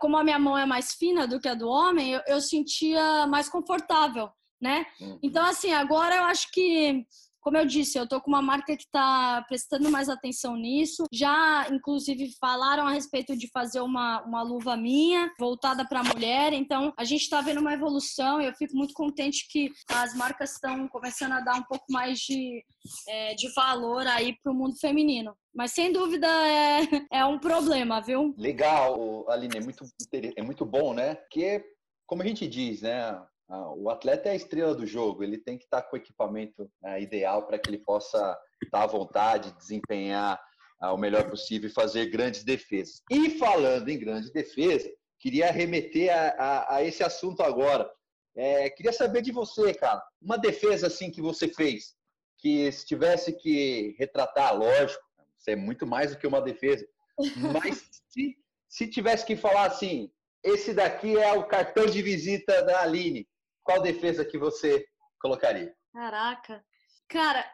Como a minha mão é mais fina do que a do homem, eu, eu sentia mais confortável, né? Uhum. Então, assim, agora eu acho que como eu disse, eu tô com uma marca que está prestando mais atenção nisso. Já, inclusive, falaram a respeito de fazer uma, uma luva minha, voltada para mulher. Então, a gente está vendo uma evolução e eu fico muito contente que as marcas estão começando a dar um pouco mais de, é, de valor aí para o mundo feminino. Mas sem dúvida é, é um problema, viu? Legal, Aline, é muito, é muito bom, né? Que, como a gente diz, né? Ah, o atleta é a estrela do jogo, ele tem que estar com o equipamento né, ideal para que ele possa estar à vontade, desempenhar ah, o melhor possível e fazer grandes defesas. E falando em grande defesa, queria remeter a, a, a esse assunto agora. É, queria saber de você, cara, uma defesa assim que você fez, que se tivesse que retratar, lógico, você é muito mais do que uma defesa, mas se, se tivesse que falar assim, esse daqui é o cartão de visita da Aline, qual defesa que você colocaria? Caraca. Cara,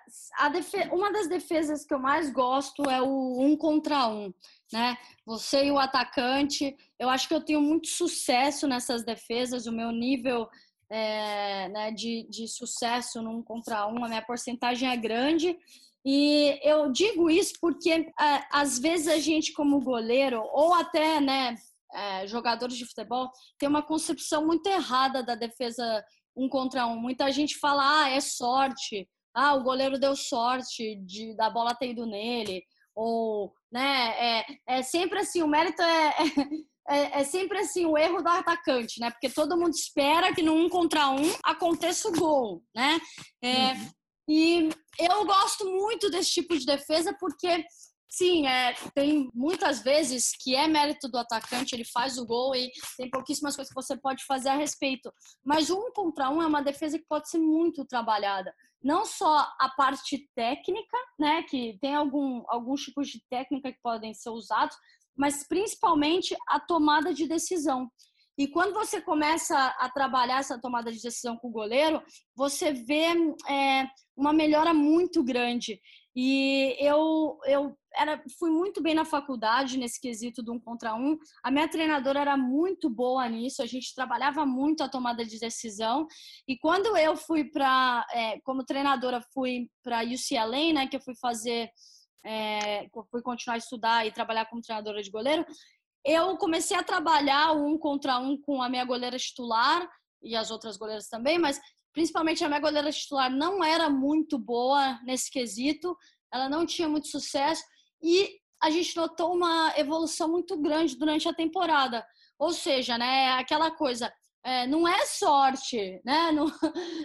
uma das defesas que eu mais gosto é o um contra um, né? Você e o atacante. Eu acho que eu tenho muito sucesso nessas defesas. O meu nível é, né, de, de sucesso num contra um, a minha porcentagem é grande. E eu digo isso porque é, às vezes a gente, como goleiro, ou até né, é, jogadores de futebol tem uma concepção muito errada da defesa um contra um. Muita gente fala, ah, é sorte, ah, o goleiro deu sorte de da bola ter ido nele, ou, né, é, é sempre assim, o mérito é, é, é, sempre assim, o erro do atacante, né, porque todo mundo espera que no um contra um aconteça o gol, né, é, uhum. e eu gosto muito desse tipo de defesa porque Sim, é, tem muitas vezes que é mérito do atacante, ele faz o gol e tem pouquíssimas coisas que você pode fazer a respeito. Mas um contra um é uma defesa que pode ser muito trabalhada. Não só a parte técnica, né, que tem algum, alguns tipos de técnica que podem ser usados, mas principalmente a tomada de decisão. E quando você começa a trabalhar essa tomada de decisão com o goleiro, você vê é, uma melhora muito grande. E eu, eu era, fui muito bem na faculdade nesse quesito de um contra um. A minha treinadora era muito boa nisso, a gente trabalhava muito a tomada de decisão. E quando eu fui para, é, como treinadora, fui para UCLA, né, que eu fui fazer, é, fui continuar a estudar e trabalhar como treinadora de goleiro, eu comecei a trabalhar um contra um com a minha goleira titular e as outras goleiras também, mas principalmente a minha goleira titular não era muito boa nesse quesito, ela não tinha muito sucesso e a gente notou uma evolução muito grande durante a temporada. Ou seja, né, aquela coisa, é, não é sorte, né, não,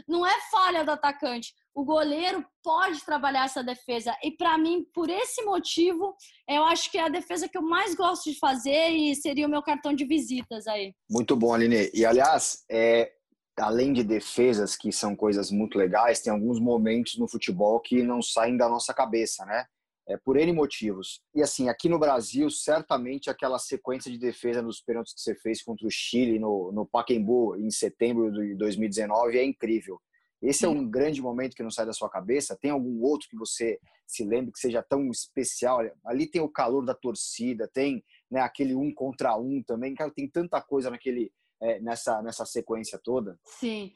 não é falha do atacante. o goleiro pode trabalhar essa defesa. E para mim, por esse motivo, eu acho que é a defesa que eu mais gosto de fazer e seria o meu cartão de visitas aí. Muito bom, Aline. E aliás, é, além de defesas, que são coisas muito legais, tem alguns momentos no futebol que não saem da nossa cabeça, né? É, por N motivos. E assim, aqui no Brasil, certamente aquela sequência de defesa nos pênaltis que você fez contra o Chile no, no Pacaembu em setembro de 2019 é incrível. Esse é um grande momento que não sai da sua cabeça? Tem algum outro que você se lembre que seja tão especial? Ali tem o calor da torcida, tem né, aquele um contra um também. Cara, tem tanta coisa naquele, é, nessa, nessa sequência toda. Sim.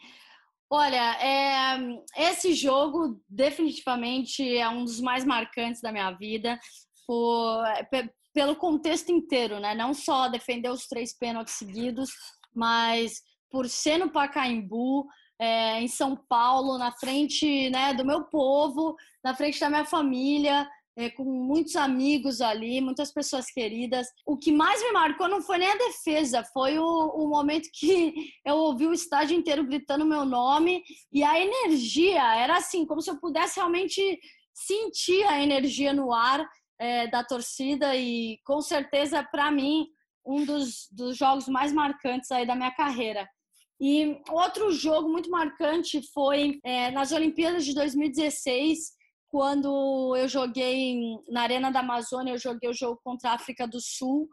Olha, é, esse jogo definitivamente é um dos mais marcantes da minha vida, por, pelo contexto inteiro, né? Não só defender os três pênaltis seguidos, mas por ser no Pacaembu, é, em São Paulo, na frente né, do meu povo, na frente da minha família, é, com muitos amigos ali, muitas pessoas queridas. O que mais me marcou não foi nem a defesa, foi o, o momento que eu ouvi o estádio inteiro gritando meu nome e a energia era assim, como se eu pudesse realmente sentir a energia no ar é, da torcida e com certeza para mim um dos, dos jogos mais marcantes aí da minha carreira. E outro jogo muito marcante foi é, nas Olimpíadas de 2016, quando eu joguei na Arena da Amazônia, eu joguei o jogo contra a África do Sul.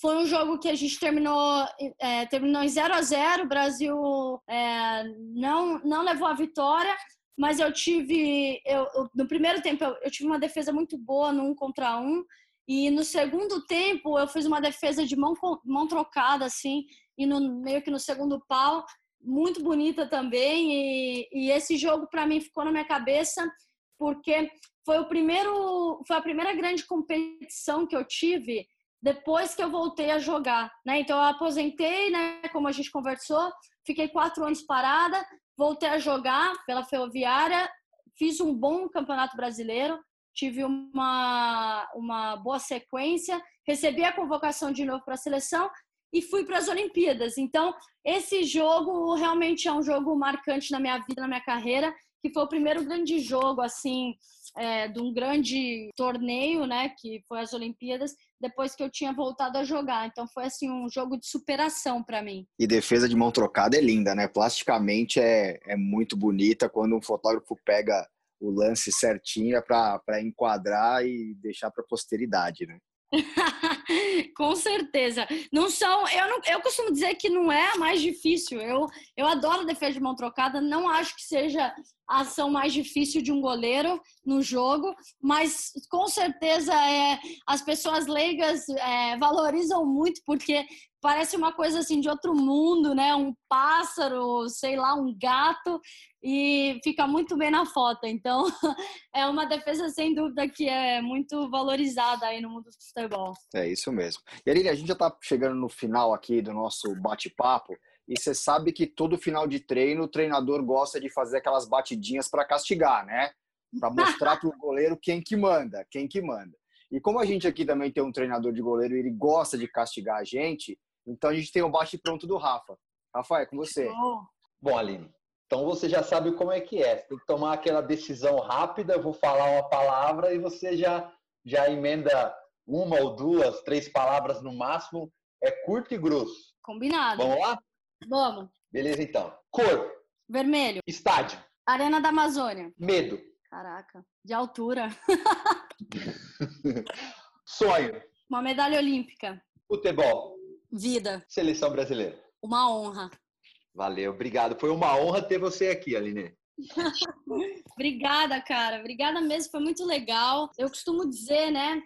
Foi um jogo que a gente terminou, é, terminou em 0 a 0 O Brasil é, não, não levou a vitória, mas eu tive. Eu, no primeiro tempo, eu, eu, tive uma defesa muito boa no um contra um. E no segundo tempo, eu fiz uma defesa de mão, mão trocada, assim, e no, meio que no segundo pau, muito bonita também. E, e esse jogo, para mim, ficou na minha cabeça, porque foi o primeiro foi a primeira grande competição que eu tive depois que eu voltei a jogar né então eu aposentei né como a gente conversou fiquei quatro anos parada voltei a jogar pela Ferroviária fiz um bom campeonato brasileiro tive uma uma boa sequência recebi a convocação de novo para a seleção e fui para as Olimpíadas. Então, esse jogo realmente é um jogo marcante na minha vida, na minha carreira, que foi o primeiro grande jogo, assim, é, de um grande torneio, né, que foi as Olimpíadas, depois que eu tinha voltado a jogar. Então, foi, assim, um jogo de superação para mim. E defesa de mão trocada é linda, né? Plasticamente é, é muito bonita quando um fotógrafo pega o lance certinho é para enquadrar e deixar para a posteridade, né? Com certeza. Não são. Eu, não, eu costumo dizer que não é a mais difícil. Eu, eu adoro defesa de mão trocada. Não acho que seja a ação mais difícil de um goleiro no jogo, mas com certeza é, as pessoas leigas é, valorizam muito porque parece uma coisa assim de outro mundo, né? Um pássaro, sei lá, um gato e fica muito bem na foto. Então, é uma defesa sem dúvida que é muito valorizada aí no mundo do futebol. É isso mesmo. E Aline, a gente já está chegando no final aqui do nosso bate-papo. E você sabe que todo final de treino o treinador gosta de fazer aquelas batidinhas para castigar, né? Para mostrar para o goleiro quem que manda, quem que manda. E como a gente aqui também tem um treinador de goleiro e ele gosta de castigar a gente, então a gente tem o bate pronto do Rafa. Rafa, é com você. Bom, Aline, então você já sabe como é que é. Você tem que tomar aquela decisão rápida. Eu vou falar uma palavra e você já, já emenda uma ou duas, três palavras no máximo. É curto e grosso. Combinado. Vamos lá? Vamos. Beleza, então. Cor. Vermelho. Estádio. Arena da Amazônia. Medo. Caraca, de altura. Sonho. Uma medalha olímpica. Futebol. Vida. Seleção brasileira. Uma honra. Valeu, obrigado. Foi uma honra ter você aqui, Aline. Obrigada, cara. Obrigada mesmo, foi muito legal. Eu costumo dizer, né?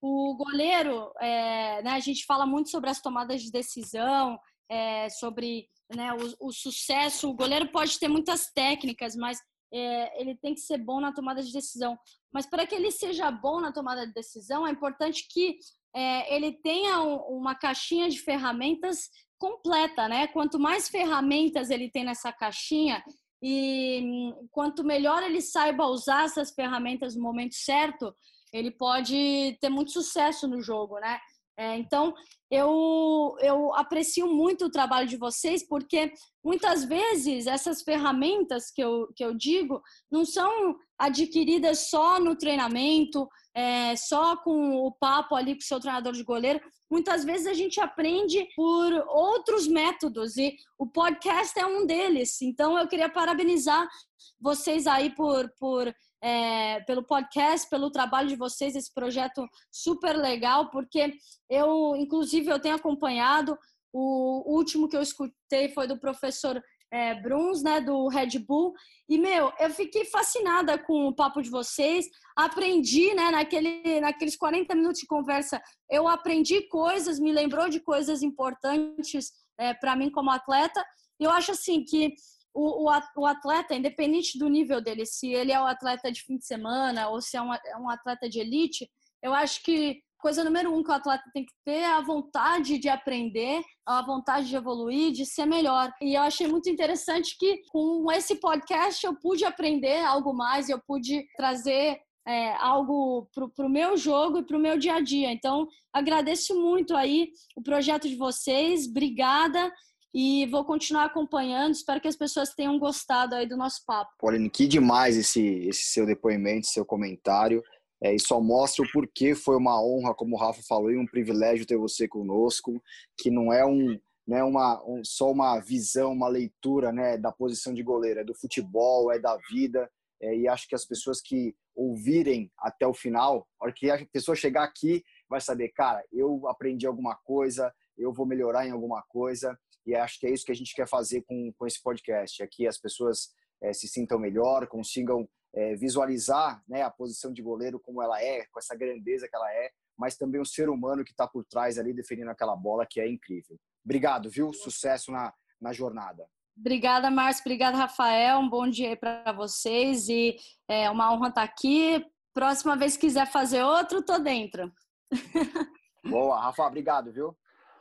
O goleiro, é, né, a gente fala muito sobre as tomadas de decisão, é, sobre né, o, o, sucesso. O goleiro pode ter muitas técnicas, mas é, ele tem que ser bom na tomada de decisão. Mas para que ele seja bom na tomada de decisão, é importante que é, ele tenha uma caixinha de ferramentas completa, né? Quanto mais ferramentas ele tem nessa caixinha e hum, quanto melhor ele saiba usar essas ferramentas no momento certo, ele pode ter muito sucesso no jogo, né? É, então, eu, eu aprecio muito o trabalho de vocês, porque muitas vezes essas ferramentas que eu, que eu digo não são adquiridas só no treinamento, é, só com o papo ali com o seu treinador de goleiro. Muitas vezes a gente aprende por outros métodos e o podcast é um deles. Então, eu queria parabenizar vocês aí por, por é, pelo podcast, pelo trabalho de vocês, esse projeto super legal, porque eu, inclusive, eu tenho acompanhado. O último que eu escutei foi do professor é, Bruns, né, do Red Bull. E, meu, eu fiquei fascinada com o papo de vocês. Aprendi, né, naquele, naqueles 40 minutos de conversa, eu aprendi coisas, me lembrou de coisas importantes é, para mim como atleta. E eu acho, assim, que o, o, atleta, independente do nível dele, se ele é um atleta de fim de semana ou se é um, é um atleta de elite, eu acho que coisa número um que o atleta tem que ter é a vontade de aprender, a vontade de evoluir, de ser melhor. E eu achei muito interessante que com esse podcast eu pude aprender algo mais, eu pude trazer é, algo para o meu jogo e para o meu dia a dia. Então, agradeço muito aí o projeto de vocês, obrigada e vou continuar acompanhando. Espero que as pessoas tenham gostado aí do nosso papo. Pauline, que demais esse, esse seu depoimento, seu comentário. É, e só mostra o porquê foi uma honra, como o Rafa falou, e um privilégio ter você conosco, que não é um, né, uma, um, só uma visão, uma leitura né, da posição de goleiro, é do futebol, é da vida. É, e acho que as pessoas que ouvirem até o final, a hora que a pessoa chegar aqui, vai saber, cara, eu aprendi alguma coisa, eu vou melhorar em alguma coisa. E acho que é isso que a gente quer fazer com, com esse podcast, é que as pessoas é, se sintam melhor, consigam é, visualizar né, a posição de goleiro como ela é, com essa grandeza que ela é, mas também o ser humano que está por trás ali defendendo aquela bola que é incrível. Obrigado, viu? Sucesso na, na jornada. Obrigada, Márcio. Obrigada, Rafael. Um bom dia para vocês e é uma honra estar tá aqui. Próxima vez que quiser fazer outro, tô dentro. Boa, Rafa. Obrigado, viu?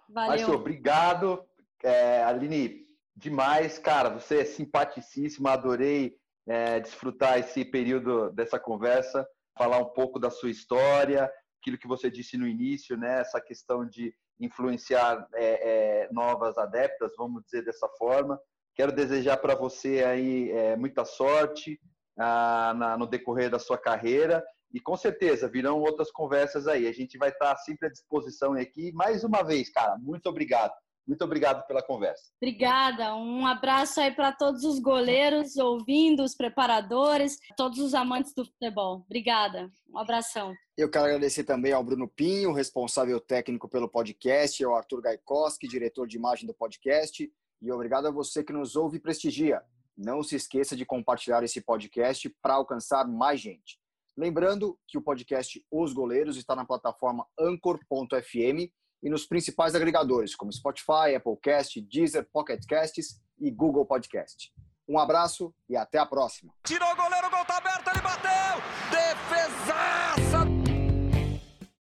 Valeu. Márcio, obrigado. É, Aline, demais, cara, você é simpaticíssima, adorei é, desfrutar esse período dessa conversa, falar um pouco da sua história, aquilo que você disse no início, né, essa questão de influenciar é, é, novas adeptas, vamos dizer dessa forma. Quero desejar para você aí é, muita sorte ah, na, no decorrer da sua carreira e com certeza virão outras conversas aí. A gente vai estar sempre à disposição aqui. Mais uma vez, cara, muito obrigado. Muito obrigado pela conversa. Obrigada. Um abraço aí para todos os goleiros ouvindo, os preparadores, todos os amantes do futebol. Obrigada. Um abração. Eu quero agradecer também ao Bruno Pinho, responsável técnico pelo podcast, ao Arthur Gaikoski, diretor de imagem do podcast, e obrigado a você que nos ouve e prestigia. Não se esqueça de compartilhar esse podcast para alcançar mais gente. Lembrando que o podcast Os Goleiros está na plataforma anchor.fm e nos principais agregadores como Spotify, Applecast, Deezer, Pocket Casts e Google Podcast. Um abraço e até a próxima. Tirou o goleiro, o gol tá aberto, ele bateu!